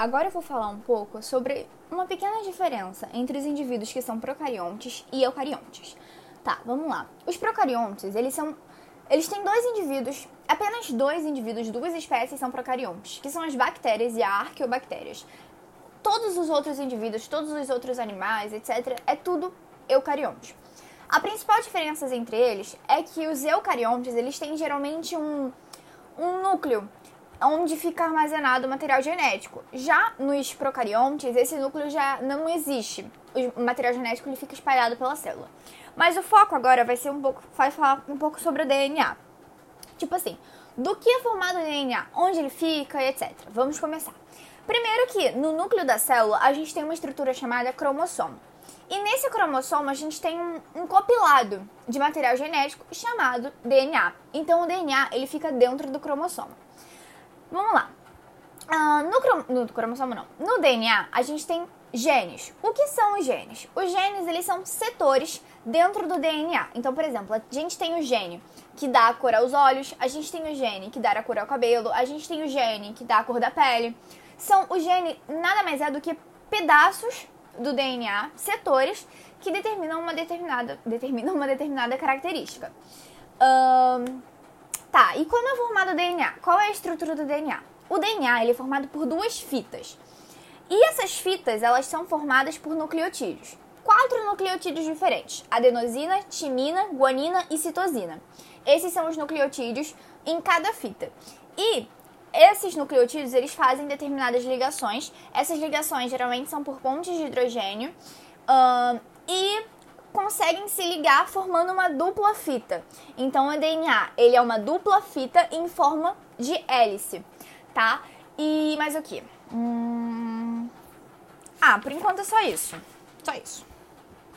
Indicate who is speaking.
Speaker 1: agora eu vou falar um pouco sobre uma pequena diferença entre os indivíduos que são procariontes e eucariontes. Tá, vamos lá. Os procariontes, eles são eles têm dois indivíduos, apenas dois indivíduos, duas espécies são procariontes, que são as bactérias e as arqueobactérias. Todos os outros indivíduos, todos os outros animais, etc., é tudo eucarionte. A principal diferença entre eles é que os eucariontes, eles têm geralmente um, um núcleo onde fica armazenado o material genético. Já nos procariontes, esse núcleo já não existe. O material genético ele fica espalhado pela célula. Mas o foco agora vai ser um pouco, vai falar um pouco sobre o DNA. Tipo assim, do que é formado o DNA, onde ele fica, etc. Vamos começar. Primeiro que no núcleo da célula a gente tem uma estrutura chamada cromossomo. E nesse cromossomo a gente tem um, um, compilado de material genético chamado DNA. Então o DNA ele fica dentro do cromossomo. Vamos lá. Uh, no, no cromossomo não. No DNA a gente tem genes. O que são os genes? Os genes eles são setores dentro do DNA. Então, por exemplo, a gente tem o gene que dá a cor aos olhos, a gente tem o gene que dá a cor ao cabelo, a gente tem o gene que dá a cor da pele. São o gene nada mais é do que pedaços do DNA, setores que determinam uma determinada, determinam uma determinada característica. Um, tá, e como é formado o DNA? Qual é a estrutura do DNA? O DNA ele é formado por duas fitas. E essas fitas, elas são formadas por nucleotídeos. Quatro nucleotídeos diferentes: adenosina, timina, guanina e citosina. Esses são os nucleotídeos em cada fita. E esses nucleotídeos, eles fazem determinadas ligações. Essas ligações geralmente são por pontes de hidrogênio. E conseguem se ligar formando uma dupla fita. Então, o DNA, ele é uma dupla fita em forma de hélice, tá? E mais o que? Hum... Ah, por enquanto é só isso. Só isso.